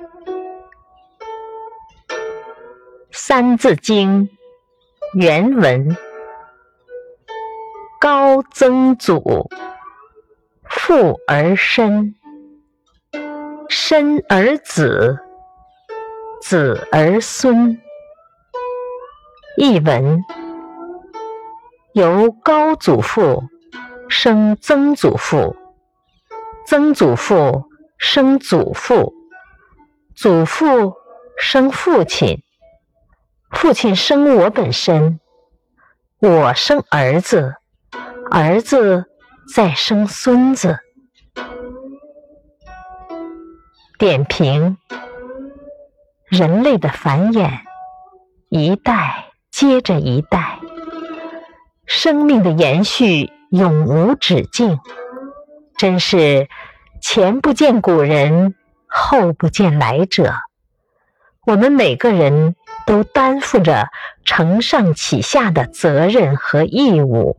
《三字经》原文：高曾祖，父而身，身而子，子而孙。译文：由高祖父生曾祖父，曾祖父生祖父，祖父生父亲。父亲生我本身，我生儿子，儿子再生孙子。点评：人类的繁衍，一代接着一代，生命的延续永无止境，真是前不见古人，后不见来者。我们每个人都担负着承上启下的责任和义务。